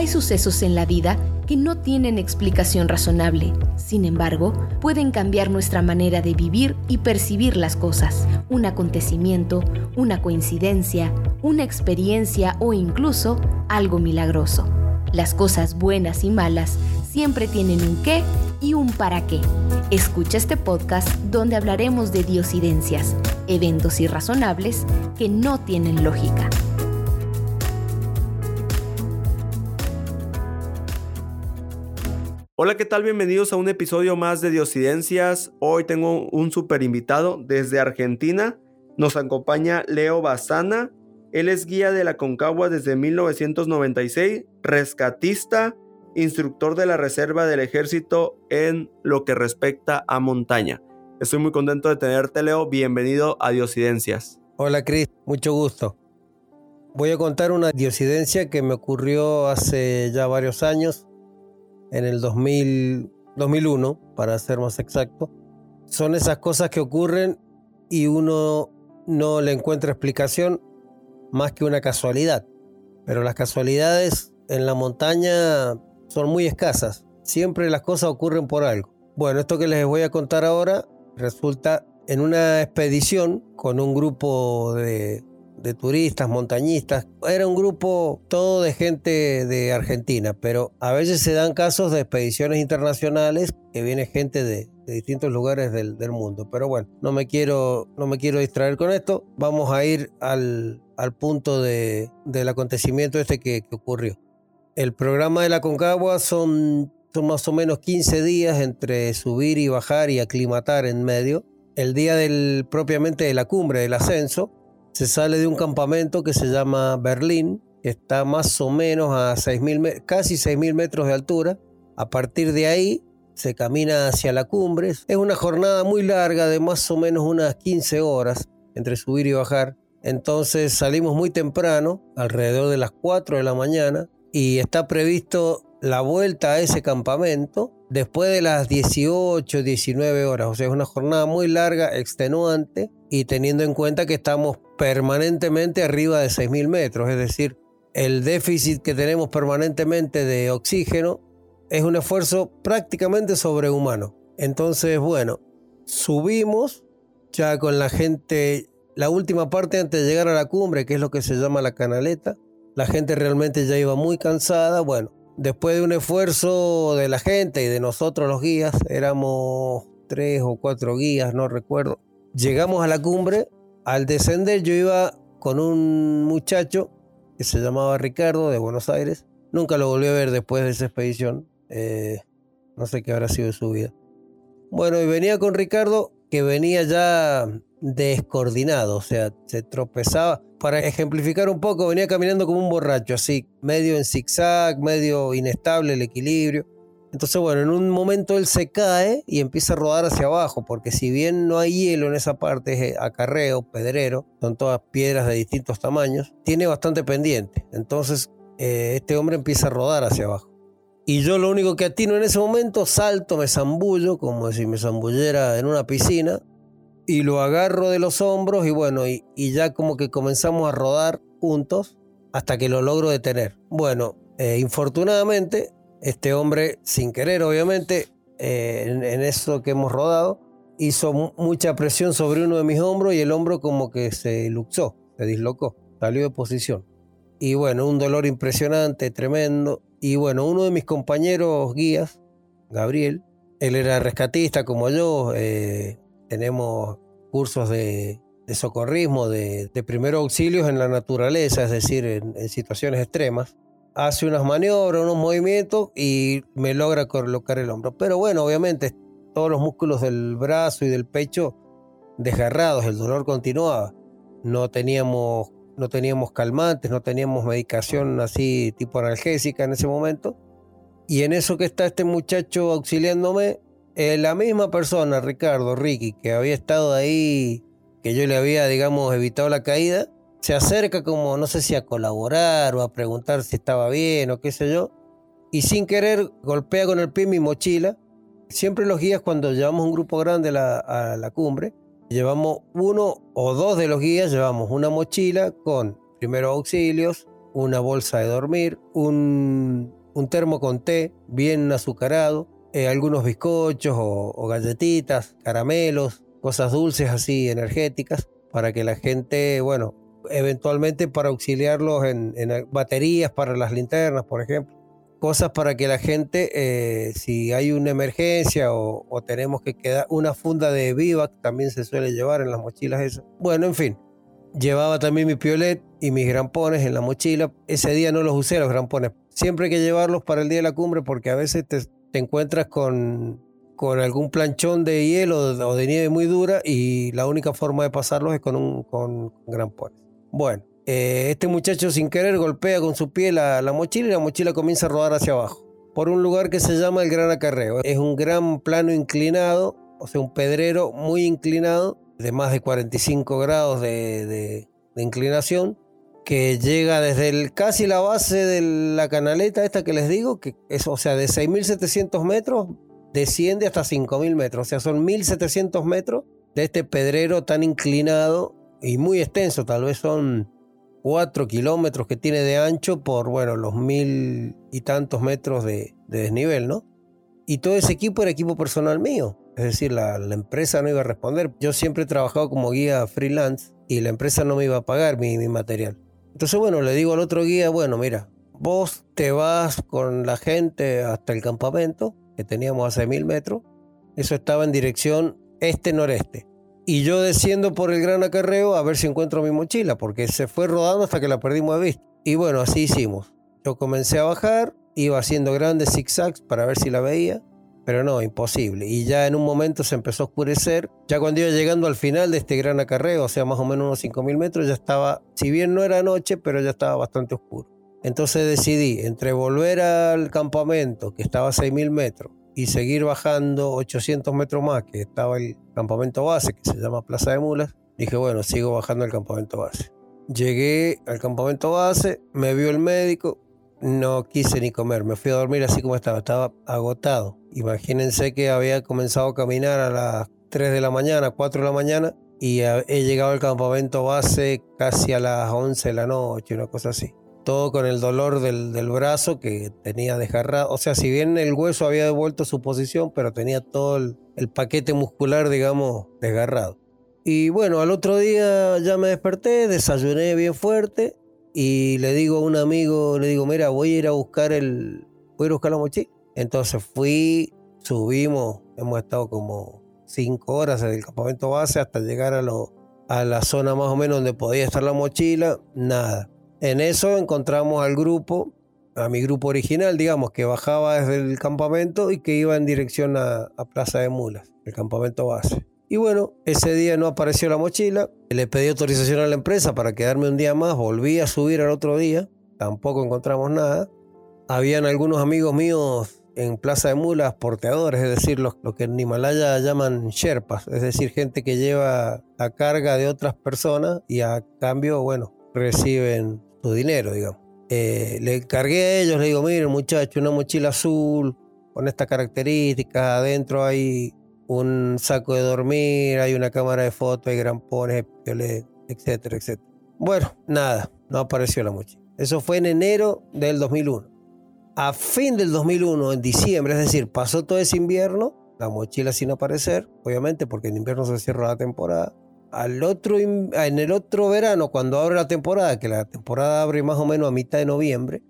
Hay sucesos en la vida que no tienen explicación razonable. Sin embargo, pueden cambiar nuestra manera de vivir y percibir las cosas. Un acontecimiento, una coincidencia, una experiencia o incluso algo milagroso. Las cosas buenas y malas siempre tienen un qué y un para qué. Escucha este podcast donde hablaremos de diosidencias, eventos irrazonables que no tienen lógica. Hola, ¿qué tal? Bienvenidos a un episodio más de Diosidencias. Hoy tengo un super invitado desde Argentina. Nos acompaña Leo Bazana. Él es guía de la Concagua desde 1996, rescatista, instructor de la Reserva del Ejército en lo que respecta a montaña. Estoy muy contento de tenerte, Leo. Bienvenido a Diosidencias. Hola, Cris. Mucho gusto. Voy a contar una diosidencia que me ocurrió hace ya varios años en el 2001, para ser más exacto. Son esas cosas que ocurren y uno no le encuentra explicación más que una casualidad. Pero las casualidades en la montaña son muy escasas. Siempre las cosas ocurren por algo. Bueno, esto que les voy a contar ahora resulta en una expedición con un grupo de de turistas, montañistas. Era un grupo todo de gente de Argentina, pero a veces se dan casos de expediciones internacionales que viene gente de, distintos lugares del, mundo. Pero bueno, no me quiero, no me quiero distraer con esto. Vamos a ir al, punto del acontecimiento este que, ocurrió. El programa de la Concagua son, son más o menos 15 días entre subir y bajar y aclimatar en medio. El día del propiamente de la cumbre del ascenso se sale de un campamento que se llama Berlín, que está más o menos a 6 casi 6.000 metros de altura. A partir de ahí se camina hacia la cumbre. Es una jornada muy larga de más o menos unas 15 horas entre subir y bajar. Entonces salimos muy temprano, alrededor de las 4 de la mañana, y está previsto la vuelta a ese campamento después de las 18, 19 horas. O sea, es una jornada muy larga, extenuante, y teniendo en cuenta que estamos permanentemente arriba de 6.000 metros, es decir, el déficit que tenemos permanentemente de oxígeno es un esfuerzo prácticamente sobrehumano. Entonces, bueno, subimos ya con la gente, la última parte antes de llegar a la cumbre, que es lo que se llama la canaleta, la gente realmente ya iba muy cansada. Bueno, después de un esfuerzo de la gente y de nosotros los guías, éramos tres o cuatro guías, no recuerdo, llegamos a la cumbre al descender yo iba con un muchacho que se llamaba Ricardo de Buenos Aires. Nunca lo volví a ver después de esa expedición. Eh, no sé qué habrá sido de su vida. Bueno, y venía con Ricardo que venía ya descoordinado, o sea, se tropezaba. Para ejemplificar un poco, venía caminando como un borracho, así, medio en zigzag, medio inestable el equilibrio. Entonces, bueno, en un momento él se cae y empieza a rodar hacia abajo, porque si bien no hay hielo en esa parte, es acarreo, pedrero, son todas piedras de distintos tamaños, tiene bastante pendiente. Entonces, eh, este hombre empieza a rodar hacia abajo. Y yo lo único que atino en ese momento, salto, me zambullo, como si me zambullera en una piscina, y lo agarro de los hombros y bueno, y, ya como que comenzamos a rodar juntos hasta que lo logro detener. Bueno, eh, infortunadamente este hombre, sin querer obviamente, eh, en, eso que hemos rodado, hizo mucha presión sobre uno de mis hombros y el hombro como que se luxó, se dislocó, salió de posición. Y bueno, un dolor impresionante, tremendo. Y bueno, uno de mis compañeros guías, Gabriel, él era rescatista como yo, eh, tenemos cursos de, socorrismo, de, primeros auxilios en la naturaleza, es decir, en situaciones extremas hace unas maniobras, unos movimientos y me logra colocar el hombro. Pero bueno, obviamente todos los músculos del brazo y del pecho desgarrados, el dolor continuaba. No teníamos, no teníamos calmantes, no teníamos medicación así tipo analgésica en ese momento. Y en eso que está este muchacho auxiliándome, eh, la misma persona, Ricardo, Ricky, que había estado ahí, que yo le había, digamos, evitado la caída, se acerca como, no sé si a colaborar o a preguntar si estaba bien o qué sé yo, y sin querer golpea con el pie mi mochila. Siempre los guías cuando llevamos un grupo grande a la, cumbre, llevamos uno o dos de los guías, llevamos una mochila con primeros auxilios, una bolsa de dormir, un, un termo con té bien azucarado, eh, algunos bizcochos o, galletitas, caramelos, cosas dulces así energéticas, para que la gente, bueno, eventualmente para auxiliarlos en, baterías para las linternas, por ejemplo. Cosas para que la gente, eh, si hay una emergencia o, tenemos que quedar, una funda de vivac también se suele llevar en las mochilas esas. Bueno, en fin, llevaba también mi piolet y mis grampones en la mochila. Ese día no los usé los grampones. Siempre hay que llevarlos para el día de la cumbre porque a veces te, te encuentras con, con algún planchón de hielo o de nieve muy dura y la única forma de pasarlos es con, un, con, grampones. Bueno, eh, este muchacho sin querer golpea con su pie la, la mochila y la mochila comienza a rodar hacia abajo por un lugar que se llama el Gran Acarreo. Es un gran plano inclinado, o sea, un pedrero muy inclinado, de más de 45 grados de, de, inclinación, que llega desde el, casi la base de la canaleta esta que les digo, que es, o sea, de 6.700 metros, desciende hasta 5.000 metros, o sea, son 1.700 metros de este pedrero tan inclinado y muy extenso, tal vez son 4 kilómetros que tiene de ancho por, bueno, los mil y tantos metros de, desnivel, ¿no? Y todo ese equipo era equipo personal mío, es decir, la, empresa no iba a responder. Yo siempre he trabajado como guía freelance y la empresa no me iba a pagar mi material. Entonces, bueno, le digo al otro guía, bueno, mira, vos te vas con la gente hasta el campamento, que teníamos a 6.000 metros, eso estaba en dirección este-noreste. Y yo desciendo por el gran acarreo a ver si encuentro mi mochila, porque se fue rodando hasta que la perdimos de vista. Y bueno, así hicimos. Yo comencé a bajar, iba haciendo grandes zigzags para ver si la veía pero no, imposible. Y ya en un momento se empezó a oscurecer. Ya cuando iba llegando al final de este gran acarreo, o sea, más o menos unos 5.000 metros, ya estaba, si bien no era noche, pero ya estaba bastante oscuro. Entonces decidí entre volver al campamento, que estaba a 6.000 metros, y seguir bajando 800 metros más, que estaba el campamento base, que se llama Plaza de Mulas, dije, bueno, sigo bajando al campamento base. Llegué al campamento base, me vio el médico, no quise ni comer, me fui a dormir así como estaba, estaba agotado. Imagínense que había comenzado a caminar a las 3 de la mañana, 4 de la mañana, y he llegado al campamento base casi a las 11 de la noche, una cosa así. Todo con el dolor del, brazo que tenía desgarrado. O sea, si bien el hueso había devuelto su posición, pero tenía todo el, el paquete muscular, digamos, desgarrado. Y bueno, al otro día ya me desperté, desayuné bien fuerte y le digo a un amigo, le digo, mira, voy a ir a buscar el, voy a, ir a buscar la mochila. Entonces fui, subimos, hemos estado como cinco horas en el campamento base hasta llegar a, lo, a la zona más o menos donde podía estar la mochila, nada. En eso encontramos al grupo, a mi grupo original, digamos, que bajaba desde el campamento y que iba en dirección a, a Plaza de Mulas, el campamento base. Y bueno, ese día no apareció la mochila, le pedí autorización a la empresa para quedarme un día más, volví a subir al otro día, tampoco encontramos nada. Habían algunos amigos míos en Plaza de Mulas porteadores, es decir, los, lo que en Himalaya llaman Sherpas, es decir, gente que lleva la carga de otras personas y a cambio, bueno, reciben su dinero, digamos. Eh, le cargué a ellos, le digo, miren muchacho, una mochila azul con estas características, adentro hay un saco de dormir, hay una cámara de fotos, hay grampones, etcétera, etcétera. Bueno, nada, no apareció la mochila. Eso fue en enero del 2001. A fin del 2001, en diciembre, es decir, pasó todo ese invierno, la mochila sin aparecer, obviamente, porque en invierno se cierra la temporada. Al otro, en el otro verano, cuando abre la temporada, que la temporada abre más o menos a mitad de noviembre,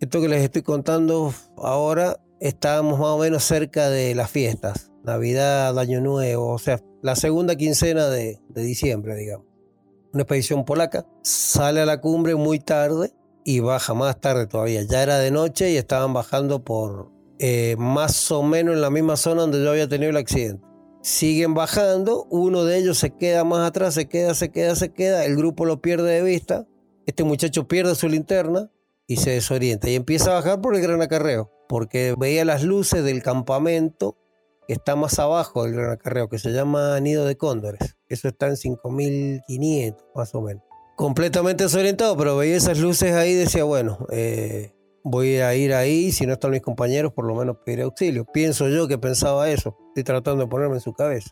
esto que les estoy contando ahora, estábamos más o menos cerca de las fiestas. Navidad, Año Nuevo, o sea, la segunda quincena de, diciembre, digamos. Una expedición polaca sale a la cumbre muy tarde y baja más tarde todavía. Ya era de noche y estaban bajando por eh, más o menos en la misma zona donde yo había tenido el accidente. Siguen bajando, uno de ellos se queda más atrás, se queda, se queda, se queda, el grupo lo pierde de vista, este muchacho pierde su linterna y se desorienta y empieza a bajar por el gran acarreo, porque veía las luces del campamento que está más abajo del Gran Acarreo, que se llama Nido de Cóndores. Eso está en 5500, más o menos. Completamente desorientado, pero veía esas luces ahí y decía, bueno, eh, voy a ir ahí, si no están mis compañeros, por lo menos pediré auxilio. Pienso yo que pensaba eso, estoy tratando de ponerme en su cabeza.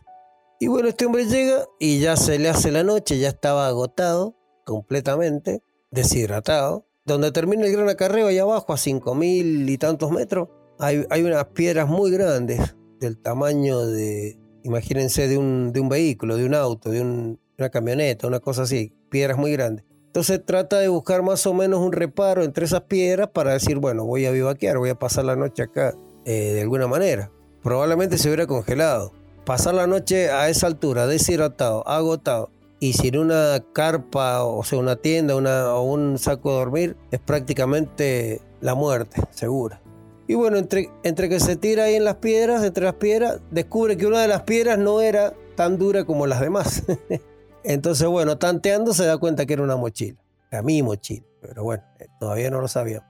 Y bueno, este hombre llega y ya se le hace la noche, ya estaba agotado completamente, deshidratado, donde termina el gran acarreo, allá abajo, a cinco mil y tantos metros, hay, hay, unas piedras muy grandes, del tamaño de, imagínense, de un, de un vehículo, de un auto, de una camioneta, una cosa así, piedras muy grandes. Entonces trata de buscar más o menos un reparo entre esas piedras para decir, bueno, voy a vivaquear, voy a pasar la noche acá eh, de alguna manera. Probablemente se hubiera congelado. Pasar la noche a esa altura, deshidratado, agotado, y sin una carpa, o sea, una tienda una, o un saco de dormir, es prácticamente la muerte, segura. Y bueno, entre, entre que se tira ahí en las piedras, entre las piedras, descubre que una de las piedras no era tan dura como las demás. Entonces, bueno, tanteando se da cuenta que era una mochila, era mi mochila, pero bueno, eh, todavía no lo sabía.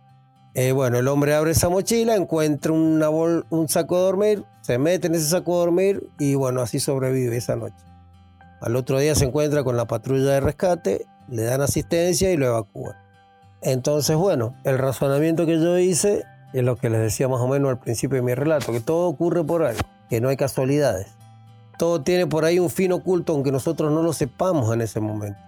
Eh, bueno, el hombre abre esa mochila, encuentra un saco de dormir, se mete en ese saco de dormir y bueno, así sobrevive esa noche. Al otro día se encuentra con la patrulla de rescate, le dan asistencia y lo evacúan. Entonces, bueno, el razonamiento que yo hice es lo que les decía más o menos al principio de mi relato, que todo ocurre por algo, que no hay casualidades. Todo tiene por ahí un fin oculto, aunque nosotros no lo sepamos en ese momento.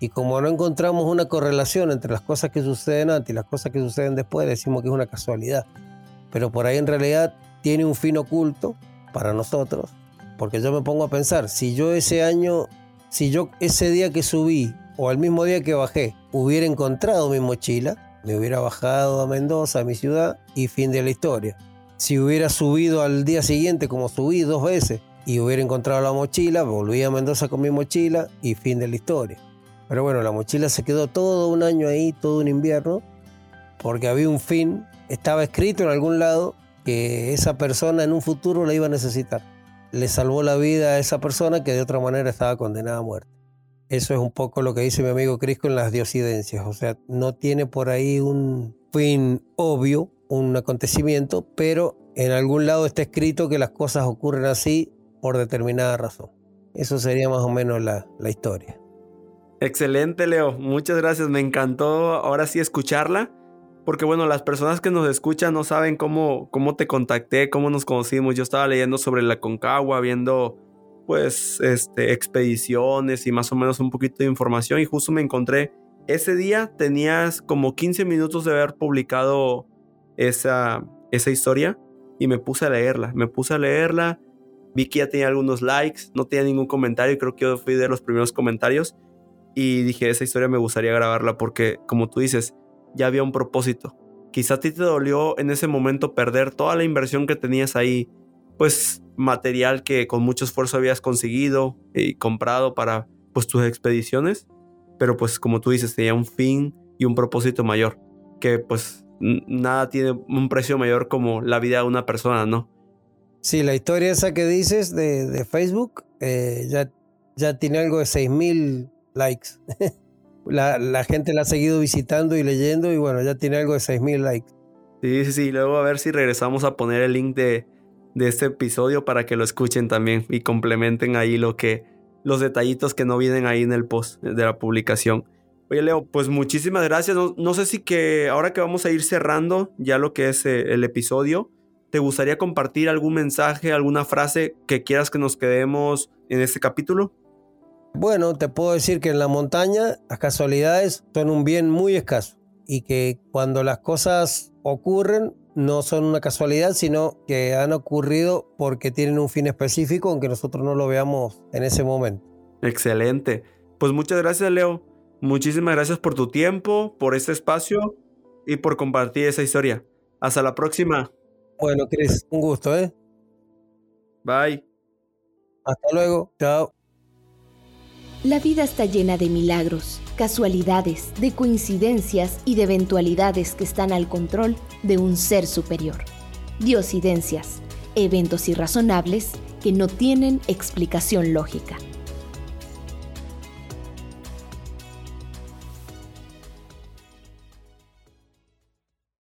Y como no encontramos una correlación entre las cosas que suceden antes y las cosas que suceden después, decimos que es una casualidad. Pero por ahí en realidad tiene un fin oculto para nosotros porque yo me pongo a pensar, si yo ese año, si yo ese día que subí o el mismo día que bajé hubiera encontrado mi mochila, me hubiera bajado a Mendoza, a mi ciudad, y fin de la historia. Si hubiera subido al día siguiente, como subí dos veces, y hubiera encontrado la mochila, volví a Mendoza con mi mochila y fin de la historia. Pero bueno, la mochila se quedó todo un año ahí, todo un invierno, porque había un fin, estaba escrito en algún lado que esa persona en un futuro la iba a necesitar le salvó la vida a esa persona que de otra manera estaba condenada a muerte. Eso es un poco lo que dice mi amigo Crisco en las diosidencias, o sea, no tiene por ahí un fin obvio, un acontecimiento, pero en algún lado está escrito que las cosas ocurren así por determinada razón. Eso sería más o menos la, la historia. Excelente, Leo. Muchas gracias. Me encantó ahora sí escucharla porque bueno, las personas que nos escuchan no saben cómo, cómo te contacté, cómo nos conocimos. Yo estaba leyendo sobre la Concagua, viendo pues este, expediciones y más o menos un poquito de información y justo me encontré, ese día tenías como 15 minutos de haber publicado esa, esa historia y me puse a leerla, me puse a leerla, vi que ya tenía algunos likes, no tenía ningún comentario, creo que yo fui de los primeros comentarios y dije, esa historia me gustaría grabarla porque como tú dices, ya había un propósito. Quizá a ti te dolió en ese momento perder toda la inversión que tenías ahí, pues material que con mucho esfuerzo habías conseguido y comprado para pues tus expediciones, pero pues como tú dices, tenía un fin y un propósito mayor, que pues nada tiene un precio mayor como la vida de una persona, ¿no? Sí, la historia esa que dices de, Facebook eh, ya, ya tiene algo de 6.000 likes. la, gente la ha seguido visitando y leyendo y bueno, ya tiene algo de 6.000 likes. Sí, sí, sí. Luego a ver si regresamos a poner el link de, de este episodio para que lo escuchen también y complementen ahí lo que los detallitos que no vienen ahí en el post de la publicación. Oye, Leo, pues muchísimas gracias. No, sé si que ahora que vamos a ir cerrando ya lo que es eh, el episodio, ¿te gustaría compartir algún mensaje, alguna frase que quieras que nos quedemos en este capítulo? Bueno, te puedo decir que en la montaña las casualidades son un bien muy escaso y que cuando las cosas ocurren no son una casualidad, sino que han ocurrido porque tienen un fin específico, aunque nosotros no lo veamos en ese momento. Excelente. Pues muchas gracias, Leo. Muchísimas gracias por tu tiempo, por este espacio y por compartir esa historia. Hasta la próxima. Bueno, Chris, un gusto, ¿eh? Bye. Hasta luego. Chao. La vida está llena de milagros, casualidades, de coincidencias y de eventualidades que están al control de un ser superior. Diosidencias, eventos irrazonables que no tienen explicación lógica.